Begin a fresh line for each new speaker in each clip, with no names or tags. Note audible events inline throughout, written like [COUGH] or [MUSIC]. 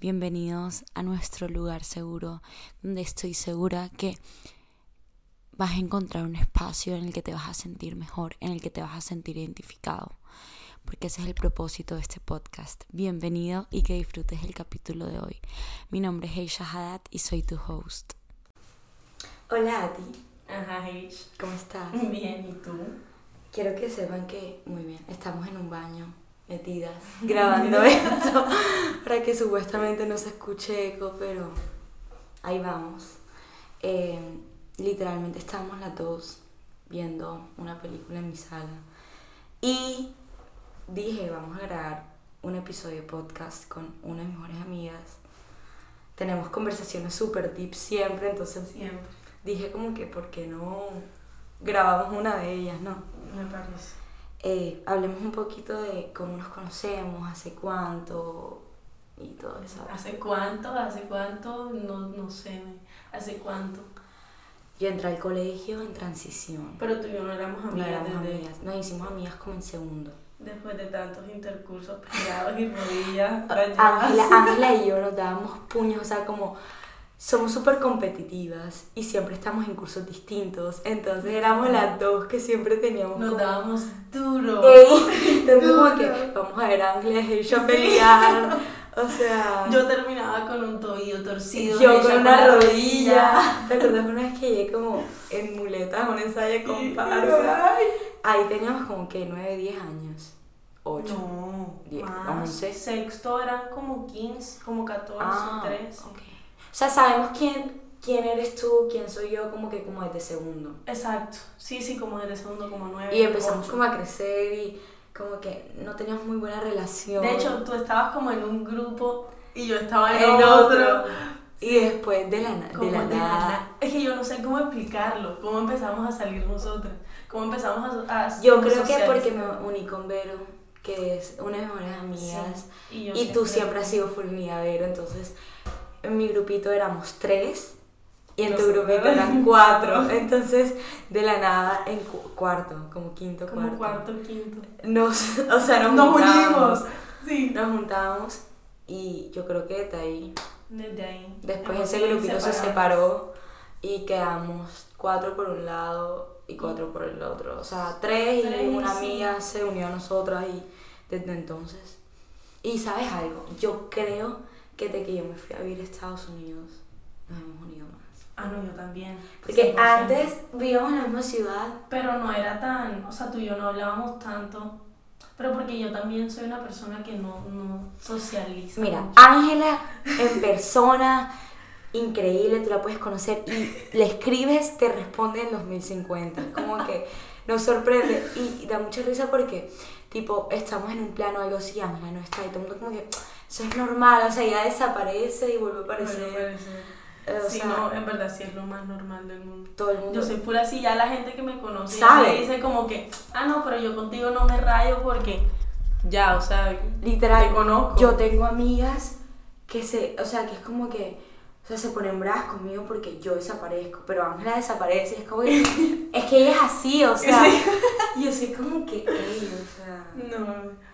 Bienvenidos a nuestro lugar seguro, donde estoy segura que vas a encontrar un espacio en el que te vas a sentir mejor, en el que te vas a sentir identificado, porque ese es el propósito de este podcast. Bienvenido y que disfrutes el capítulo de hoy. Mi nombre es Heisha Haddad y soy tu host. Hola Adi.
Ajá, Heish.
¿Cómo estás?
Bien, ¿y tú?
Quiero que sepan que, muy bien, estamos en un baño metidas [LAUGHS] grabando esto que supuestamente no se escuche eco, pero ahí vamos. Eh, literalmente estamos las dos viendo una película en mi sala y dije, vamos a grabar un episodio de podcast con una de mis mejores amigas. Tenemos conversaciones súper deep siempre, entonces
Siempre.
dije como que, ¿por qué no grabamos una de ellas, no?
Me parece.
Eh, hablemos un poquito de cómo nos conocemos, hace cuánto y todo eso.
¿Hace cuánto? ¿Hace cuánto? No, no sé. ¿Hace cuánto?
Yo entré al colegio en transición.
Pero tú y yo no éramos
No
amigas
éramos
desde-
amigas, nos hicimos amigas como en segundo.
después de tantos intercursos peleados y rodillas [LAUGHS]
Ángela, y yo nos dábamos puños, o sea, como somos súper competitivas y siempre estamos en cursos distintos. Entonces éramos las dos que siempre teníamos
Nos
como-
dábamos duro.
Ey, entonces como
Duro.
que vamos a ver a Ángela y ella pelear. O sea.
Yo terminaba con un tobillo torcido.
Yo con una rodilla. ¿Te acuerdas una vez que llegué como en muletas un ensayo de comparsa? Ahí teníamos como que 9, 10 años. 8.
No,
Diez,
más.
once.
Sexto eran como 15, como 14,
Ah,
13.
ok. O sea, sabemos quién, quién eres tú, quién soy yo, como que como desde segundo.
Exacto. Sí, sí, como desde segundo, como 9.
Y empezamos como a crecer y como que no teníamos muy buena relación.
De hecho, tú estabas como en un grupo y yo estaba en,
en
otro.
otro. Y después de la, de la
de la
nada.
na- Es que yo no sé cómo explicarlo. ¿Cómo empezamos a salir nosotras? ¿Cómo empezamos a, a
Yo creo que porque me uní con Vero, que es una de mis mejores amigas.
Sí, Y,
tú siempre has sido full amiga de Vero, entonces en mi grupito éramos tres y en tu grupito eran cuatro. [LAUGHS] Entonces, de la nada, en cu- cuarto, como quinto,
Como
cuarto.
cuarto, quinto.
Nos, [LAUGHS] o sea, nos,
Nos
juntábamos.
unimos. Sí.
Nos juntábamos y yo creo que de ahí.
Desde ahí.
Después ese grupito se separó y quedamos cuatro por un lado y cuatro por el otro. O sea, tres, y una
sí.
amiga se unió a nosotras y desde entonces. Y sabes algo, yo creo que desde que yo me fui a vivir a Estados Unidos nos hemos unido más.
Ah, no, yo también.
Porque
100%.
antes vivíamos en la misma ciudad.
Pero no era tan, o sea, tú y yo no hablábamos tanto. Pero porque yo también soy una persona que no, no socializa.
Mira. Ángela en persona, increíble, tú la puedes conocer y le escribes, te responde en 2050. Como que nos sorprende y da mucha risa porque, tipo, estamos en un plano algo así, Ángela no está y todo el mundo como que eso es normal, o sea, ya desaparece y vuelve a aparecer.
Bueno, parece.
Eh, sea,
no, en verdad sí es lo más normal del mundo.
todo el mundo.
Yo soy pura así, ya la gente que me conoce
¿Sabe?
me dice como que, ah, no, pero yo contigo no me rayo porque ya, o sea,
Literal,
te conozco.
yo tengo amigas que se, o sea, que es como que, o sea, se ponen bravas conmigo porque yo desaparezco, pero Ángela desaparece, es como que, es que ella es así, o [LAUGHS] sea, yo soy como que, ey, o sea,
No,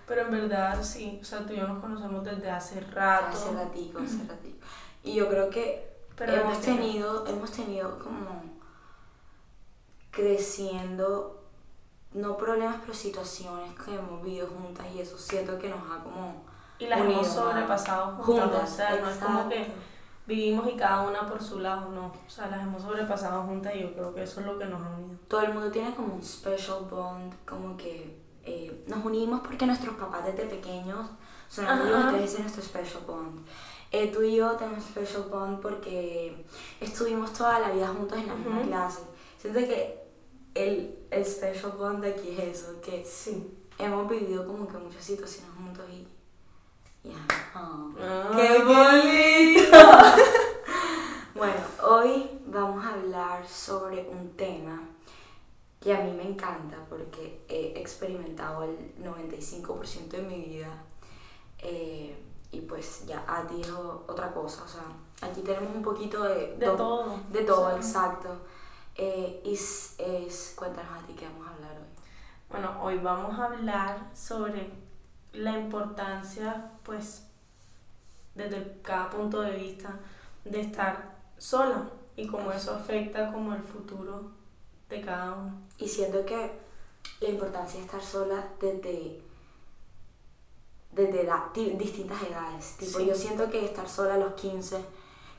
pero en verdad sí, o sea, tú y yo nos conocemos desde hace rato.
hace ratico, hace ratico. Y yo creo que
Pero
hemos tenido, hemos tenido como creciendo, no problemas, pero situaciones que hemos vivido juntas y eso siento que nos ha como
Y las
unido
hemos sobrepasado juntas,
juntas,
o sea, no es como que vivimos y cada una por su lado, no, o sea, las hemos sobrepasado juntas y yo creo que eso es lo que nos ha unido.
todo el mundo tiene como un special bond, como que eh, nos unimos porque nuestros papás desde pequeños son amigos, entonces es nuestro special bond. Eh, tú y yo tenemos special bond porque estuvimos toda la vida juntos en la misma clase. Siento que el, el special bond de aquí es eso, que
Sí.
hemos vivido como que muchas situaciones juntos y... Ah, ¡Qué bonito! [LAUGHS] Bueno, hoy vamos a hablar sobre un tema que a mí me encanta porque he experimentado el 95% de mi vida eh, y pues ya a ti dijo otra cosa, o sea, aquí tenemos un poquito de,
De todo.
De todo, exacto. Eh, y es, es- cuéntanos a ti qué vamos a hablar hoy.
Bueno, hoy vamos a hablar sobre la importancia, pues, desde cada punto de vista, de estar sola y cómo eso afecta como el futuro de cada uno.
Y siento que la importancia de estar sola desde, desde edad- di- distintas edades. Tipo,
Sí.
yo siento que estar sola a los 15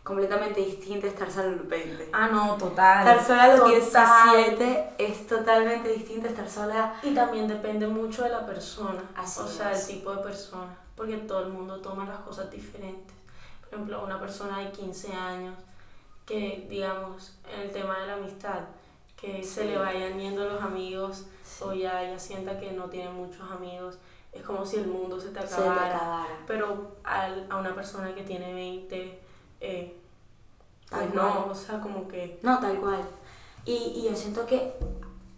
completamente distinto a estar sola a los 20.
Ah, no, total.
Estar sola a los
Total.
17 es totalmente distinto a estar sola.
Y también depende mucho de la persona,
Así
o sea,
es.
el tipo de persona, porque todo el mundo toma las cosas diferentes. Por ejemplo, una persona de 15 años que, digamos, en el tema de la amistad, que se le vayan yendo los amigos o ya ella sienta que no tiene muchos amigos, es como si el mundo se te
Se te
acabara.
acabara.
Pero al- a una persona que tiene 20, eh,
Tal
pues no,
cual.
o sea, como que...
No, tal cual. Y, y yo siento que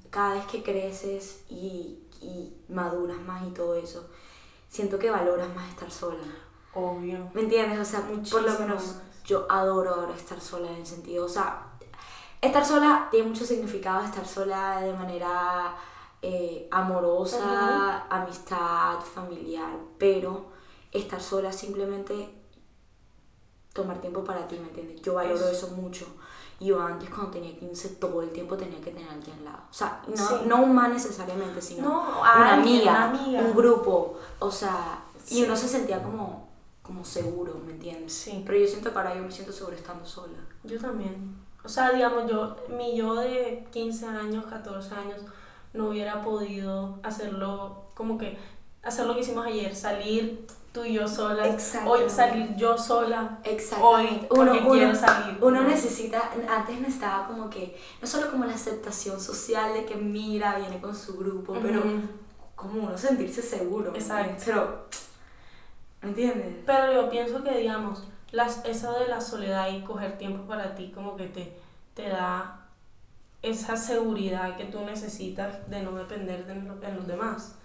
cada vez que creces y, y maduras más y todo eso, siento que valoras más estar sola.
Obvio.
¿Me entiendes? O sea, por lo
Muchísimo
menos yo adoro ahora estar sola en el sentido, o sea, estar sola tiene mucho significado, estar sola de manera eh, amorosa, amistad, familiar, pero estar sola simplemente tomar tiempo para ti, ¿me entiendes? Yo valoro
Eso.
eso mucho. Y Yo antes cuando tenía 15 todo el tiempo tenía que tener a alguien al lado. O sea, no,
Sí.
no un man necesariamente, sino
No,
una,
alguien,
amiga,
una amiga.
un grupo. O sea, y
Sí.
uno se sentía como, como seguro, ¿me entiendes?
Sí.
Pero yo siento que ahora yo me siento segura estando sola.
Yo también. O sea, digamos, yo, mi yo de 15 años, 14 años, no hubiera podido hacerlo, como que, hacer lo que hicimos ayer, salir tú y yo sola, hoy salir yo sola, hoy porque quiero salir.
uno necesita, antes necesitaba como que, no solo como la aceptación social de que mira, viene con su grupo, pero
Ujú.
como uno sentirse seguro. ¿me
Exacto.
Pero, ¿me entiendes?
Pero yo pienso que, digamos, las, eso de la soledad y coger tiempo para ti como que te, te da esa seguridad que tú necesitas de no depender de, de los demás.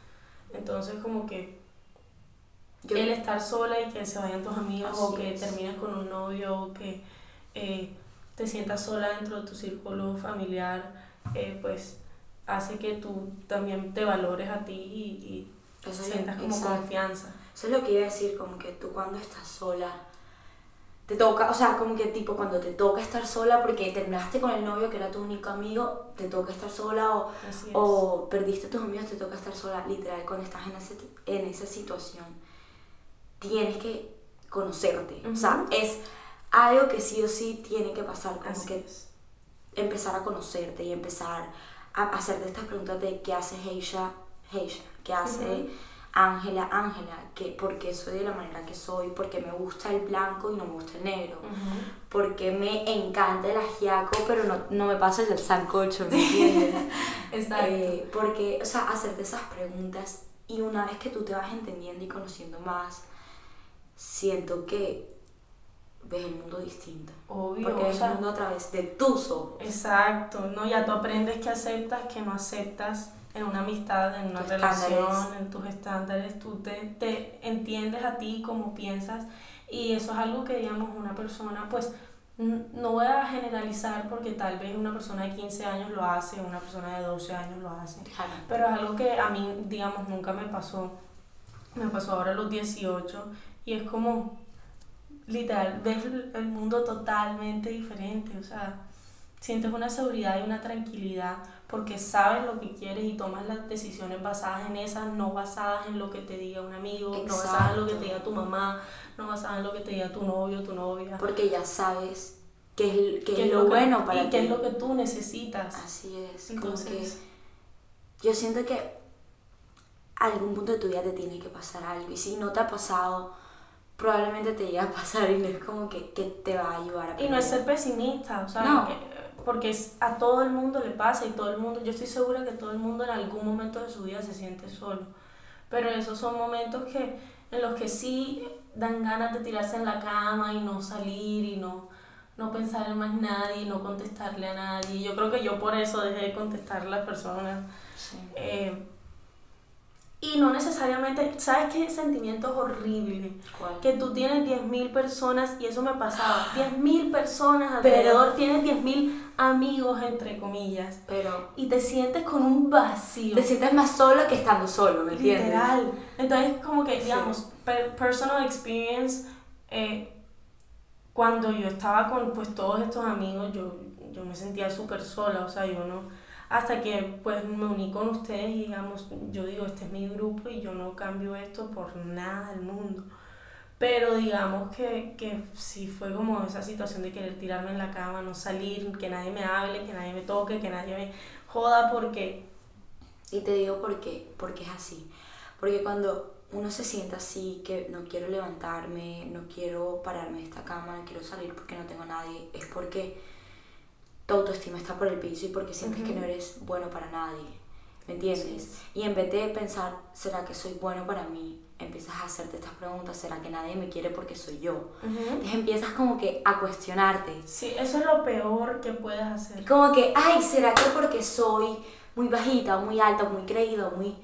Entonces, como que
Yo-
el estar sola y que se vayan tus amigos o que
es.
termines con un novio o que eh, te sientas sola dentro de tu círculo familiar, eh, pues hace que tú también te valores a ti y, y sientas como
exacto.
confianza.
Eso es lo que iba a decir, como que tú cuando estás sola, te toca, o sea, como que tipo cuando te toca estar sola porque terminaste con el novio que era tu único amigo, te toca estar sola o,
es.
o perdiste a tus amigos, te toca estar sola, literal, cuando estás en, ese, en esa situación, tienes que conocerte. O sea, es algo que sí o sí tiene que pasar, como
Así
que
es.
empezar a conocerte y empezar a hacerte estas preguntas de qué hace Heisha, Heisha, qué hace
Ujú.
Ángela, Ángela, que por qué soy de la manera que soy, porque me gusta el blanco y no me gusta el negro,
Ujú.
porque me encanta el ajiaco pero no, no me pasa el sancocho, ¿me entiendes? [LAUGHS]
Exacto.
Eh, porque, o sea, hacerte esas preguntas y una vez que tú te vas entendiendo y conociendo más, siento que ves el mundo distinto.
Obvio.
Porque
o
ves
sea,
el mundo a través de tus ojos.
Exacto, ¿no? Ya tú aprendes que aceptas, que no aceptas en una amistad, en una
Tus
relación,
estándares.
en tus estándares, tú te, te entiendes a ti como piensas y eso es algo que, digamos, una persona, pues, no voy a generalizar porque tal vez una persona de 15 años lo hace, una persona de 12 años lo hace,
Claro.
pero es algo que a mí, digamos, nunca me pasó, me pasó ahora a los 18 y es como, literal, ves el mundo totalmente diferente, o sea, sientes una seguridad y una tranquilidad porque sabes lo que quieres y tomas las decisiones basadas en esas, no basadas en lo que te diga un amigo, no basadas en lo que te diga tu mamá, no basadas en lo que te diga tu novio, tu novia.
Porque ya sabes qué es, qué
¿Qué
es lo
que-
bueno para
y
ti.
qué es lo que tú necesitas.
Así es.
Entonces,
que yo siento que a algún punto de tu vida te tiene que pasar algo. Y si no te ha pasado, probablemente te llegue a pasar y no es como que, que te va a ayudar a
Y no es ser pesimista, o sea,
No.
que- porque es- a todo el mundo le pasa y todo el mundo, yo estoy segura que todo el mundo en algún momento de su vida se siente solo. Pero esos son momentos que, en los que sí dan ganas de tirarse en la cama y no salir y no, no pensar en más nadie, no contestarle a nadie. Yo creo que yo por eso dejé de contestar a las personas. Eh, y no necesariamente, ¿sabes qué sentimiento es horrible? Que tú tienes 10.000 personas, y eso me pasaba, [GASPS] 10.000 personas alrededor, tienes 10.000 amigos, entre comillas.
Pero.
Y te sientes con un vacío.
Te sientes más solo que estando solo, ¿me entiendes?
Literal. Entonces, como que, digamos, personal experience, eh, cuando yo estaba con pues todos estos amigos, yo, yo me sentía súper sola, o sea, yo no hasta que pues me uní con ustedes y digamos, yo digo, este es mi grupo y yo no cambio esto por nada del mundo. Pero digamos que, que sí fue como esa situación de querer tirarme en la cama, no salir, que nadie me hable, que nadie me toque, que nadie me joda porque...
Y te digo por qué, porque es así. Porque cuando uno se sienta así, que no quiero levantarme, no quiero pararme de esta cama, no quiero salir porque no tengo nadie, es porque tu autoestima está por el piso y porque sientes que no eres bueno para nadie. ¿Me entiendes? Y en vez de pensar, ¿será que soy bueno para mí? Empiezas a hacerte estas preguntas, ¿será que nadie me quiere porque soy yo? Entonces empiezas como que a cuestionarte.
Sí, eso es lo peor que puedes hacer.
Como que, ay, ¿será que porque soy muy bajita, muy alta, muy creído, muy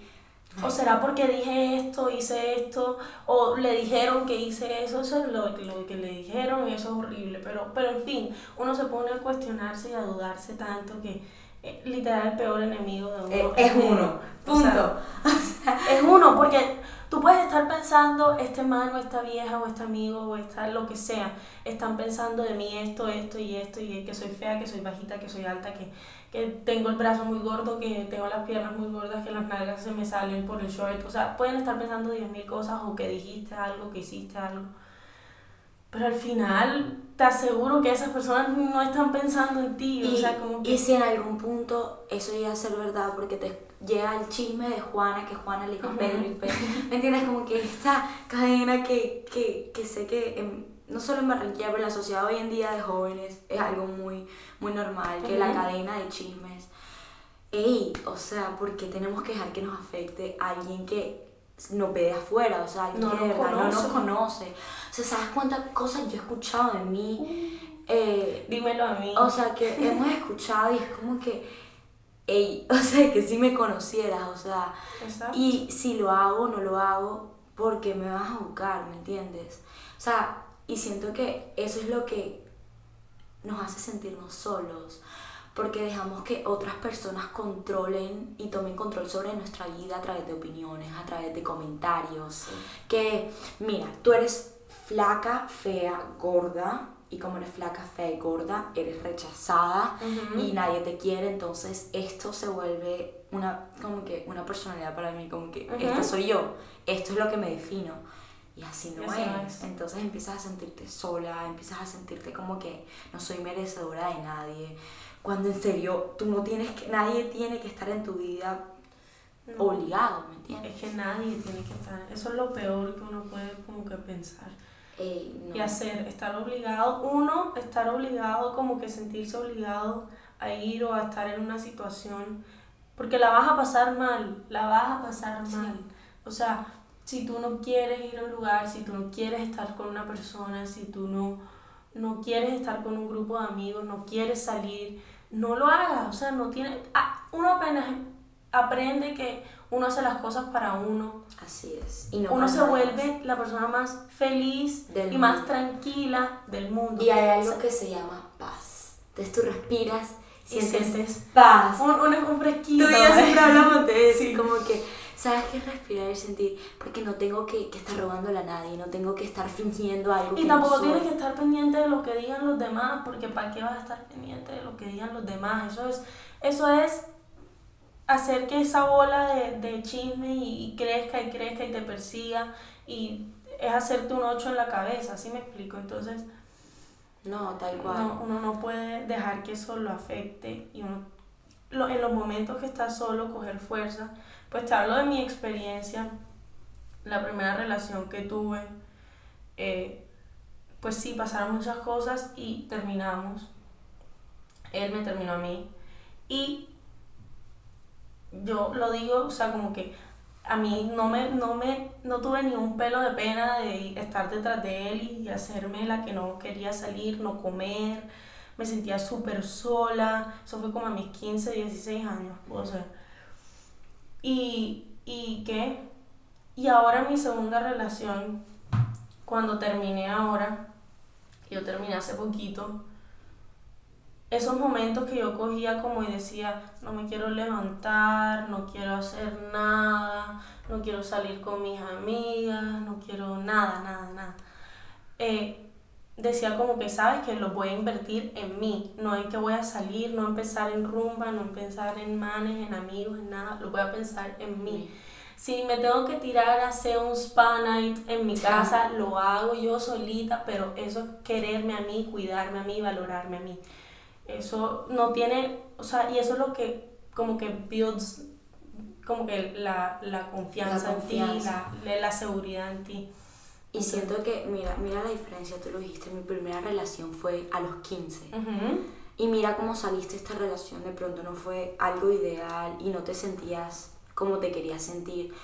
o será porque dije esto, hice esto, o le dijeron que hice eso, eso es lo, lo que le dijeron y eso es horrible. Pero, pero en fin, uno se pone a cuestionarse y a dudarse tanto que eh, literal el peor enemigo de uno
eh, es, uno. Punto.
es uno, porque tú puedes estar pensando, este mano, esta vieja, o este amigo, o esta lo que sea, están pensando de mí esto, esto y esto, y que soy fea, que soy bajita, que soy alta, que que tengo el brazo muy gordo, que tengo las piernas muy gordas, que las nalgas se me salen por el short. O sea, pueden estar pensando 10.000 cosas o que dijiste algo, que hiciste algo. Pero al final te aseguro que esas personas no están pensando en ti.
Y,
o sea, como
y si en algún punto eso llega a ser verdad, porque te llega el chisme de Juana, que Juana le dijo Pedro y Pedro. ¿Me entiendes? Como que esta cadena que, que, que sé que no solo en Barranquilla, pero en la sociedad hoy en día de jóvenes es algo muy, muy normal, que la cadena de chismes. Ey, o sea, ¿por qué tenemos que dejar que nos afecte a alguien que nos ve de afuera? O sea, alguien que de verdad no nos conoce. O sea, ¿sabes cuántas cosas yo he escuchado de mí?
Eh, Dímelo a mí.
O sea, que hemos escuchado y es como que, ey, [LAUGHS] o sea, que si me conocieras, o sea, y si lo hago, no lo hago, porque me vas a buscar, ¿me entiendes? O sea, y siento que eso es lo que nos hace sentirnos solos, porque dejamos que otras personas controlen y tomen control sobre nuestra vida a través de opiniones, a través de comentarios. Que, mira, tú eres flaca, fea, gorda, y como eres flaca, fea y gorda, eres rechazada y nadie te quiere, entonces esto se vuelve una, como que una personalidad para mí, como que esta soy yo, esto es lo que me defino. Y así no es. Entonces empiezas a sentirte sola, empiezas a sentirte como que no soy merecedora de nadie. Cuando en serio tú no tienes que, nadie tiene que estar en tu vida obligado, ¿me entiendes?
Es que nadie tiene que estar. Eso es lo peor que uno puede como que pensar. Y hacer, estar obligado, uno, estar obligado, como que sentirse obligado a ir o a estar en una situación, porque la vas a pasar mal, la vas a pasar mal. O sea, si tú no quieres ir a un lugar, si tú no quieres estar con una persona, si tú no, no quieres estar con un grupo de amigos, no quieres salir, no lo hagas. O sea, no tiene. Uno apenas aprende que uno hace las cosas para uno.
Así es.
Y uno se vuelve la persona más feliz y más tranquila del mundo.
Y hay algo que se llama paz. Entonces tú respiras, sientes, paz.
Un, un, un fresquito.
Tú y yo siempre [LAUGHS] hablamos de eso. Como que ¿Sabes qué es respirar y sentir? Porque no tengo que, que estar robándole a nadie, no tengo que estar fingiendo algo.
Y tampoco tienes que estar pendiente de lo que digan los demás, porque ¿para qué vas a estar pendiente de lo que digan los demás? Eso es, eso es hacer que esa bola de, de chisme y, crezca y crezca y te persiga y es hacerte un ocho en la cabeza, ¿así me explico? Entonces...
No, tal cual.
No, uno no puede dejar que eso lo afecte y uno, lo, en los momentos que está solo, coger fuerza pues te hablo de mi experiencia, la primera relación que tuve, eh, pues sí, pasaron muchas cosas y terminamos. Él me terminó a mí. Y yo lo digo, o sea, como que a mí no me, no me, no tuve ni un pelo de pena de estar detrás de él y hacerme la que no quería salir, no comer, me sentía súper sola, eso fue como a mis 15, 16 años, o sea, y, y qué, y ahora mi segunda relación, cuando terminé ahora, yo terminé hace poquito, esos momentos que yo cogía como y decía, no me quiero levantar, no quiero hacer nada, no quiero salir con mis amigas, no quiero nada, nada, nada. Eh, decía como que sabes que lo voy a invertir en mí, no en que voy a salir, no empezar en rumba, no empezar en manes, en amigos, en nada, lo voy a pensar en mí. Si me tengo que tirar a hacer un spa night en mi casa, lo hago yo solita, pero eso es quererme a mí, cuidarme a mí, valorarme a mí. Eso no tiene, o sea, y eso es lo que como que builds como que la, la confianza, en ti, la, la, seguridad en ti.
Y siento que, mira, mira la diferencia, tú lo dijiste, mi primera relación fue a los 15. Y mira cómo saliste esta relación, de pronto no fue algo ideal y no te sentías como te querías sentir.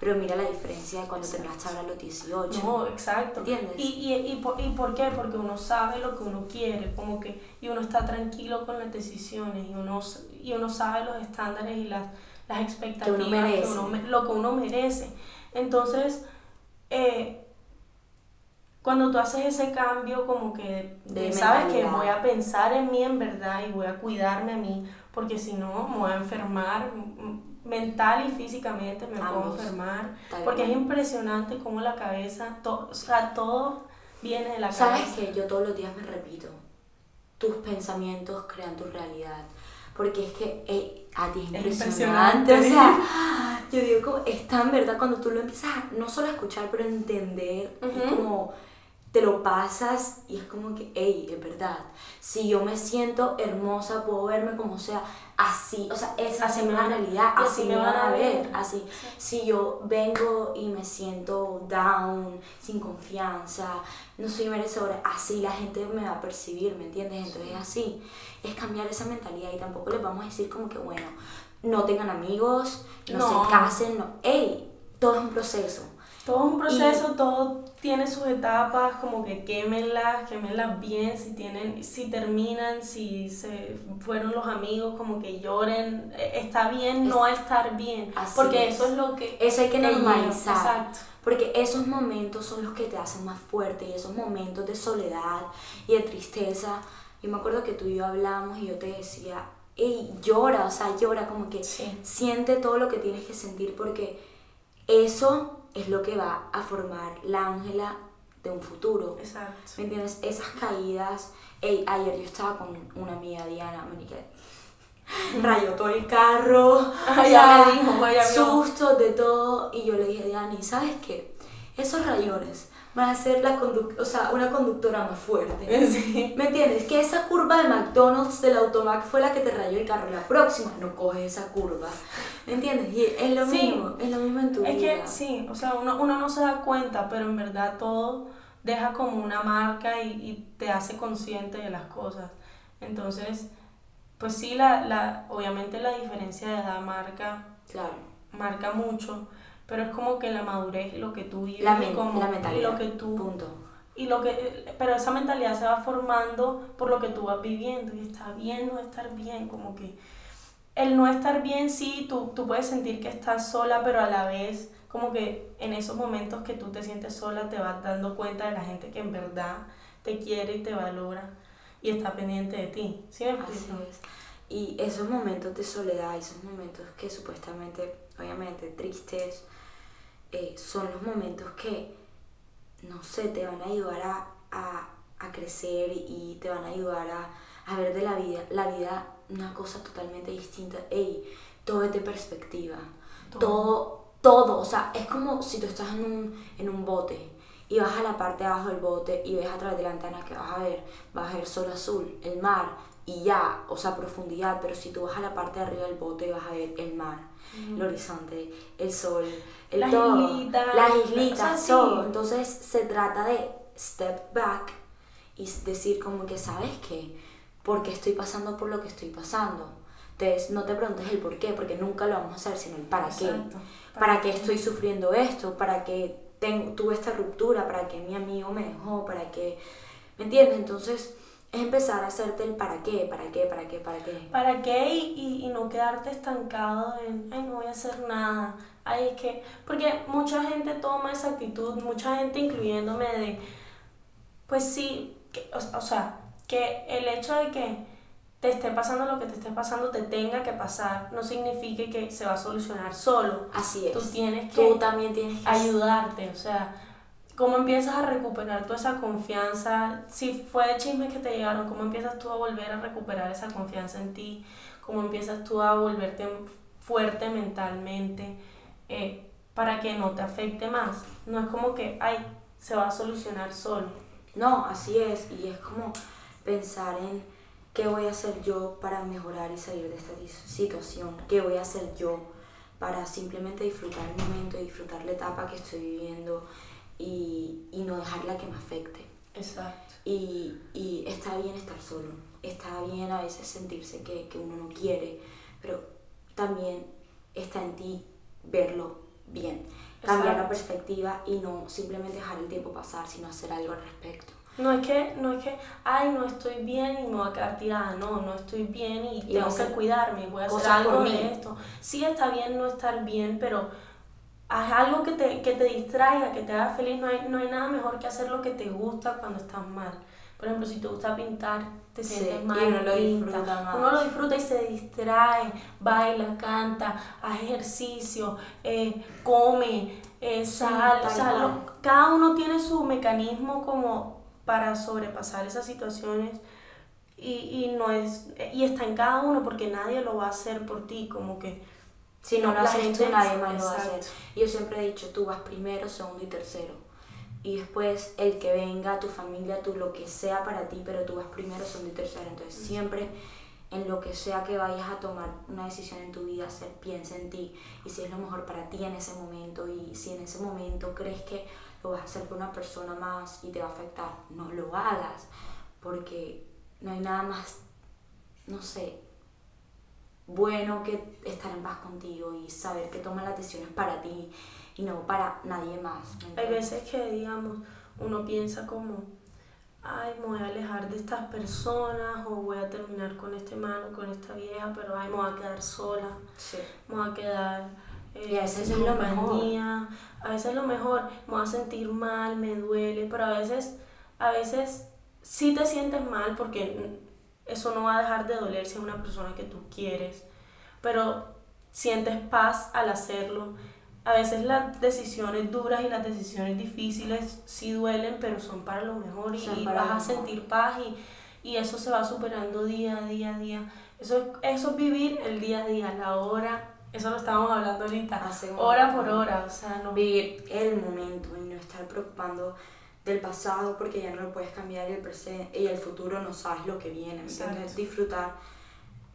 Pero mira la diferencia de cuando terminaste a los 18.
No, exacto. ¿Entiendes? Y, y, y, por, ¿Y por qué? Porque uno sabe lo que uno quiere, como que, y uno está tranquilo con las decisiones, y uno, y uno sabe los estándares y las, las expectativas, que uno lo que uno merece. Entonces, eh, cuando tú haces ese cambio, como que de sabes que voy a pensar en mí en verdad y voy a cuidarme a mí, porque si no, me voy a enfermar mental y físicamente me puedo enfermar. Porque es impresionante cómo la cabeza, o sea, todo viene de la cabeza.
¿Sabes que Yo todos los días me repito, tus pensamientos crean tu realidad. Porque es que a ti es impresionante. O sea, yo digo, como, es tan verdad cuando tú lo empiezas no solo a escuchar, pero a entender, como te lo pasas y es como que, hey, es verdad. Si yo me siento hermosa, puedo verme como sea, así, o sea, es la realidad, así, me van a ver, así. Si yo vengo y me siento down, sin confianza, no soy merecedora, así la gente me va a percibir, ¿me entiendes? Entonces, así, es cambiar esa mentalidad y tampoco les vamos a decir como que, bueno, no tengan amigos, no, no. se casen, no, hey, todo es un proceso
todo es un proceso, todo tiene sus etapas, como que quémenlas, quémenlas bien, si tienen, si terminan, si se fueron los amigos, como que lloren, e, está bien no estar bien, porque eso es lo que...
Eso hay que normalizar. Exacto. Porque esos momentos son los que te hacen más fuerte y esos momentos de soledad y de tristeza. Yo me acuerdo que tú y yo hablamos y yo te decía, hey, llora, o sea, llora, como que siente todo lo que tienes que sentir porque eso es lo que va a formar la Ángela de un futuro.
Exacto.
¿Me entiendes? Esas caídas. Ey, ayer yo estaba con una amiga, Diana, me rayó todo el carro, ya me dijo, sustos de todo. Y yo le dije, Diana, ¿sabes qué? Esos rayones van a ser la o sea, una conductora más fuerte. [LAUGHS] ¿Me entiendes? Que esa curva de McDonald's del Automac fue la que te rayó el carro. La próxima no coges esa curva. ¿Me entiendes? Y es lo mismo, es lo mismo en tu
vida. Es que sí, o sea, uno, uno no se da cuenta, pero en verdad todo deja como una marca y, y te hace consciente de las cosas. Entonces, pues sí, la, la, obviamente la diferencia de edad marca,
claro.
marca mucho pero es como que la madurez, lo que tú vives,
la,
como,
la mentalidad,
lo que tú,
punto.
Y lo que, pero esa mentalidad se va formando por lo que tú vas viviendo y está bien no estar bien, como que el no estar bien, sí, tú, tú puedes sentir que estás sola, pero a la vez como que en esos momentos que tú te sientes sola te vas dando cuenta de la gente que en verdad te quiere y te valora y está pendiente de ti. ¿Sí me
Y esos momentos de soledad, esos momentos que supuestamente, obviamente, tristes, eh, son los momentos que, no sé, te van a ayudar a, a, a crecer y te van a ayudar a, a, ver de la vida, la vida una cosa totalmente distinta. Ey, todo es de perspectiva. Todo. todo, o sea, es como si tú estás en un, en un bote y vas a la parte de abajo del bote y ves a través de la ventana que vas a ver, vas a ver sol azul, el mar y ya, o sea, profundidad, pero si tú vas a la parte de arriba del bote vas a ver el mar, el horizonte, el sol, las islitas, las islitas, todo. Entonces se trata de step back y decir como que, ¿sabes qué? Porque estoy pasando por lo que estoy pasando. Entonces, no te preguntes el por qué, porque nunca lo vamos a hacer, sino el para qué.
Exacto.
¿Para qué estoy sufriendo esto? ¿Para qué tengo, tuve esta ruptura? ¿Para qué mi amigo me dejó? ¿Para qué? ¿Me entiendes? Entonces, es empezar a hacerte el para qué, para qué, para qué, para qué.
¿Para qué? Y, y, y no quedarte estancado en, ay, no voy a hacer nada. Ay, es que, porque mucha gente toma esa actitud, mucha gente incluyéndome de, pues sí, que, o, o sea, que el hecho de que te esté pasando lo que te esté pasando, te tenga que pasar, no significa que se va a solucionar solo.
Así es.
Tú tienes que
Tú también tienes que
ayudarte, o sea, cómo empiezas a recuperar toda esa confianza, si fue de chismes que te llegaron, cómo empiezas tú a volver a recuperar esa confianza en ti, cómo empiezas tú a volverte fuerte mentalmente, eh, para que no te afecte más. No es como que, ay, se va a solucionar solo.
No, así es. Y es como pensar en qué voy a hacer yo para mejorar y salir de esta situación. ¿Qué voy a hacer yo para simplemente disfrutar el momento y disfrutar la etapa que estoy viviendo y, y no dejarla que me afecte.
Exacto.
Y, y está bien estar solo, está bien a veces sentirse que, que uno no quiere, pero también está en ti verlo bien, cambiar la perspectiva y no simplemente dejar el tiempo pasar, sino hacer algo al respecto.
No es que, no es que, ay, no estoy bien y me voy a quedar tirada. No, no estoy bien y,
Y
tengo que cuidarme, voy a hacer algo de esto. Sí está bien no estar bien, pero haz algo que te, que te distraiga, que te haga feliz. No hay, no hay nada mejor que hacer lo que te gusta cuando estás mal. Por ejemplo, si te gusta pintar, te
Sí,
sientes
y
mal,
uno lo
pinta.
disfruta más.
Uno lo disfruta y se distrae, baila, canta, hace ejercicio, eh, come, eh, sal, lo- cada uno tiene su mecanismo como para sobrepasar esas situaciones y, y no es y está en cada uno porque nadie lo va a hacer por ti como que
Si no lo nadie más lo va a hacer. Y yo siempre he dicho, tú vas primero, segundo y tercero. Y después el que venga, tu familia, tú lo que sea para ti, pero tú vas primero, segundo y tercero. Entonces siempre en lo que sea que vayas a tomar una decisión en tu vida, hacer, piensa en ti y si es lo mejor para ti en ese momento y si en ese momento crees que lo vas a hacer por una persona más y te va a afectar, no lo hagas porque no hay nada más, no sé, bueno que estar en paz contigo y saber que tomas las decisiones para ti y no para nadie más. ¿me
hay veces que digamos uno piensa como ay me voy a alejar de estas personas o voy a terminar con este man o con esta vieja pero ay me voy a quedar sola
Sí.
me voy a quedar eh,
Y a veces es lo mejor.
a veces es lo mejor me voy a sentir mal me duele pero a veces a veces sí te sientes mal porque eso no va a dejar de doler si es una persona que tú quieres pero sientes paz al hacerlo a veces las decisiones duras y las decisiones difíciles sí duelen pero son para lo mejor y,
Son
y
para
vas a sentir paz y, y eso se va superando día a día a día eso, es- eso es vivir el día a día, la hora, eso lo estábamos hablando ahorita, hora por hora, o sea, no...
Vivir el momento y no estar preocupando del pasado porque ya no lo puedes cambiar y el presente y el futuro no sabes lo que viene. ¿me ¿entiendes?
Exacto.
Disfrutar,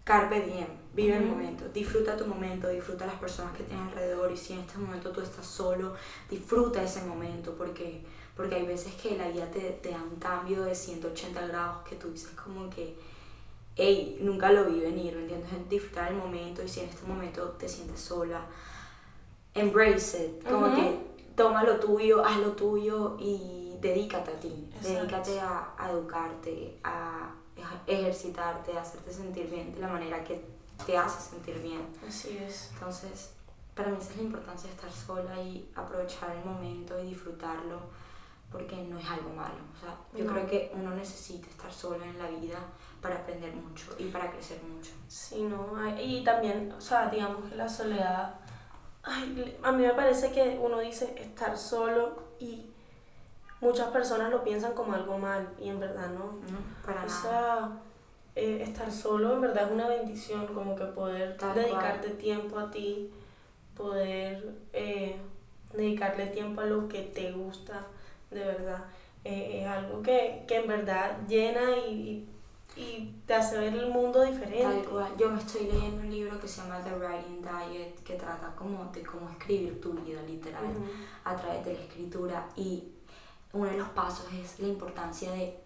carpe diem, vive el momento, disfruta tu momento, disfruta las personas que tienes alrededor y si en este momento tú estás solo, disfruta ese momento porque, porque hay veces que la vida te, te da un cambio de 180 grados que tú dices como que, hey, nunca lo vi venir, ¿me entiendes? Disfrutar el momento y si en este momento te sientes sola, embrace it, como que toma lo tuyo, haz lo tuyo y dedícate a ti,
Exacto.
dedícate a, a educarte, a ejercitarte, hacerte sentir bien de la manera que te hace sentir bien.
Así es.
Entonces, para mí esa es la importancia de estar sola y aprovechar el momento y disfrutarlo, porque no es algo malo. O sea, yo
No.
creo que uno necesita estar solo en la vida para aprender mucho y para crecer mucho.
Sí, no, y también, o sea, digamos que la soledad, ay, a mí me parece que uno dice estar solo y muchas personas lo piensan como algo mal y en verdad no.
¿no? Para
O
nada.
sea, eh, estar solo en verdad es una bendición, como que poder
Tal
dedicarte tiempo a ti, poder eh, dedicarle tiempo a lo que te gusta, de verdad. Eh, es algo que, que en verdad llena y, y, te hace ver el mundo diferente.
Tal cual. Yo me estoy leyendo un libro que se llama The Writing Diet, que trata como de cómo escribir tu vida literal
Ujú.
a través de la escritura y uno de los pasos es la importancia de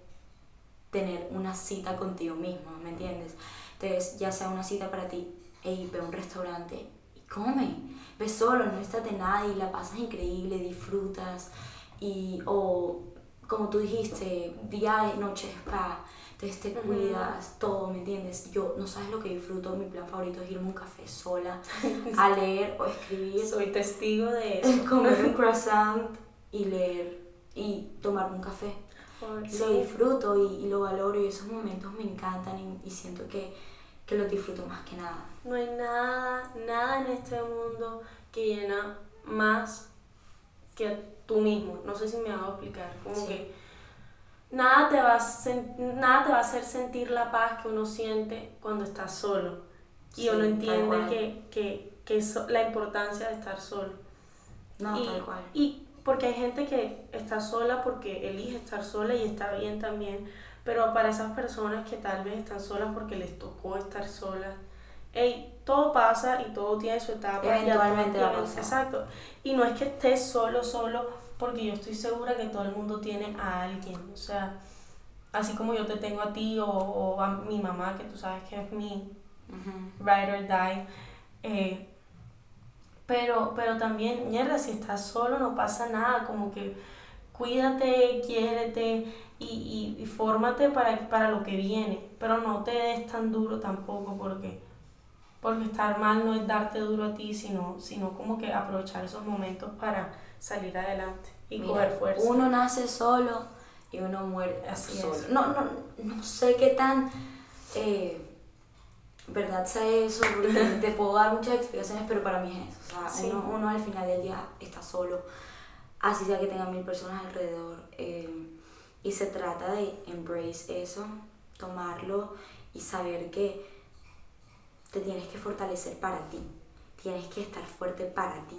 tener una cita contigo mismo, ¿me entiendes? Entonces, ya sea una cita para ti, ey, ve a un restaurante y come. Ve solo, no estás de nadie, la pasas increíble, disfrutas. Y, o, como tú dijiste, día, noche, spa. Entonces te cuidas, todo, ¿me entiendes? Yo, no sabes lo que disfruto, mi plan favorito es irme a un café sola, [LAUGHS] a leer o escribir.
Soy testigo de [LAUGHS] eso.
Comer un [LAUGHS] croissant y leer y tomar un café. Lo disfruto y, y, lo valoro y esos momentos me encantan y, y siento que, que los disfruto más que nada.
No hay nada, nada en este mundo que llena más que tú mismo. No sé si me hago explicar. Como
Sí.
que nada te, va a nada te va a hacer sentir la paz que uno siente cuando estás solo. Y
Sí,
uno entiende que, que, que eso- la importancia de estar solo.
No,
y,
tal cual.
y porque hay gente que está sola porque elige estar sola y está bien también, pero para esas personas que tal vez están solas porque les tocó estar solas, ey, todo pasa y todo tiene su etapa.
Eventualmente va a pasar.
Exacto. Y no es que estés solo, solo, porque yo estoy segura que todo el mundo tiene a alguien. O sea, así como yo te tengo a ti o, o a mi mamá, que tú sabes que es mi,
Ujú.
ride or die. eh, pero, pero también, mierda, si estás solo no pasa nada, como que cuídate, quiérete y, y, y fórmate para, para lo que viene, pero no te des tan duro tampoco porque, porque estar mal no es darte duro a ti, sino, sino como que aprovechar esos momentos para salir adelante y
Mira,
coger fuerza.
Uno nace solo y uno muere
Así
solo.
es.
No, no, no sé qué tan eh, verdad sea eso, porque [LAUGHS] te puedo dar muchas explicaciones, pero para mí es eso. O sea,
Sí.
uno, uno al final del día está solo, así sea que tenga mil personas alrededor. eh, y se trata de embrace eso, tomarlo y saber que te tienes que fortalecer para ti. Tienes que estar fuerte para ti.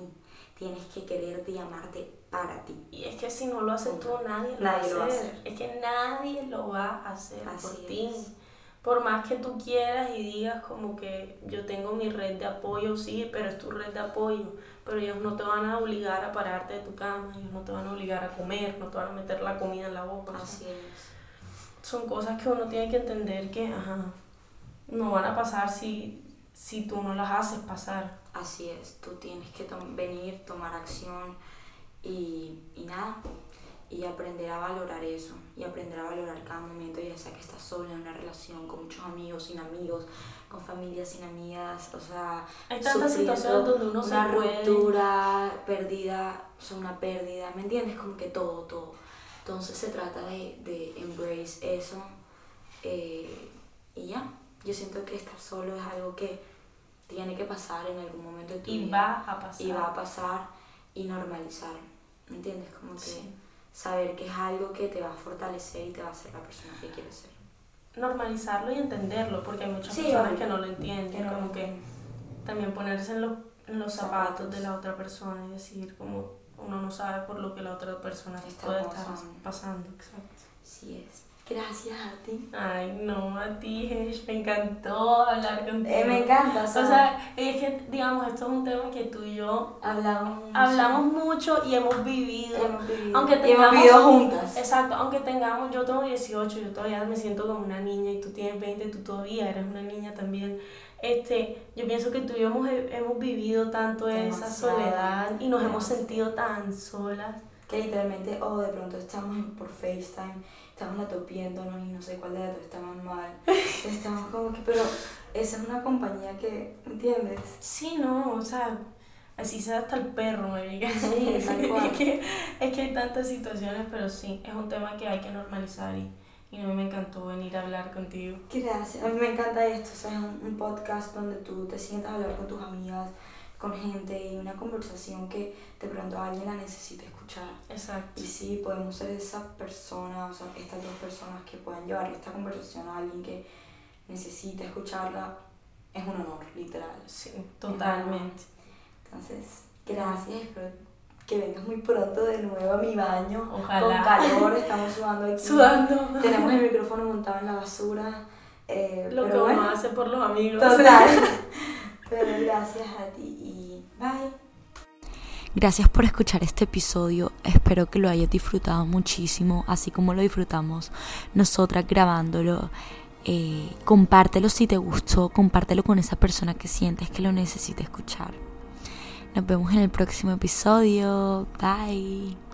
Tienes que quererte y amarte para ti.
Y es que si no lo haces tú, nadie lo,
Nadie
va,
lo
a
va a
hacer.
hacer.
Es que nadie lo va a hacer
Así
por ti.
es.
Por más que tú quieras y digas como que yo tengo mi red de apoyo, sí, pero es tu red de apoyo. Pero ellos no te van a obligar a pararte de tu cama, ellos no te van a obligar a comer, no te van a meter la comida en la boca.
Así es.
son cosas que uno tiene que entender que ajá, no van a pasar si, si tú no las haces pasar.
Así es. Tú tienes que tom- venir, tomar acción y, y nada. Y aprender a valorar eso. Y aprender a valorar cada momento, ya sea que estás solo en una relación, con muchos amigos, sin amigos, con familias, sin amigas. O sea,
Hay tantas situaciones donde uno se
una
puede-
ruptura, pérdida, o sea, una pérdida, ¿me entiendes? Como que todo, todo. Entonces se trata de, de embrace eso. eh, y ya, yo siento que estar solo es algo que tiene que pasar en algún momento de tu
Y
vida.
va a pasar.
Y va a pasar y normalizar, ¿me entiendes? Como que
Sí.
Saber que es algo que te va a fortalecer y te va a hacer la persona que quieres ser.
normalizarlo y entenderlo, porque hay muchas
Sí,
personas que no lo entienden,
no
como
lo
que también ponerse en, los- en los zapatos
Zapatos.
de la otra persona y decir como uno no sabe por lo que la otra persona puede estar
pasando.
Exacto.
Así es. Gracias a ti.
Ay, no, a ti, Hesh, me encantó hablar contigo.
Eh, me encanta, o
O
sea,
es que, digamos, esto es un tema que tú y yo
hablamos,
hablamos mucho y hemos vivido.
hemos vivido,
Aunque
y hemos
tengamos,
vivido juntas.
Exacto, aunque tengamos, yo tengo 18, yo todavía me siento como una niña y tú tienes 20, tú todavía eres una niña también. Este, yo pienso que tú y yo hemos, hemos vivido tanto esa soledad y nos hemos sentido tan solas.
Que literalmente, o de pronto estamos en- por FaceTime, estamos la top viéndonos y no sé cuál de las dos está más mal. [LAUGHS] Estamos como que, pero esa es una compañía que, ¿entiendes?
Sí, no, o sea, así se da hasta el perro, marica.
Sí, [LAUGHS] tal cual.
es, que, es que hay tantas situaciones, pero sí, es un tema que hay que normalizar y, y a mí me encantó venir a hablar contigo.
Gracias, a mí me encanta esto, o sea, es un, un podcast donde tú te sientas a hablar con tus amigas, con gente y una conversación que de pronto alguien la necesita escuchar.
Exacto.
Y sí, podemos ser esa persona, o sea, estas dos personas que puedan llevarle esta conversación a alguien que necesita escucharla, es un honor, literal.
Sí, totalmente.
Entonces, gracias, espero que vengas muy pronto de nuevo a mi baño.
Ojalá.
Con calor, estamos sudando aquí.
Sudando.
Tenemos el micrófono montado en la basura. eh,
Lo que uno
bueno,
hace por los amigos.
Total. [LAUGHS] Pero gracias a ti bye.
Gracias por escuchar este episodio. Espero que lo hayas disfrutado muchísimo, así como lo disfrutamos nosotras grabándolo.
Eh, compártelo si te gustó, compártelo con esa persona que sientes que lo necesita escuchar. Nos vemos en el próximo episodio. Bye.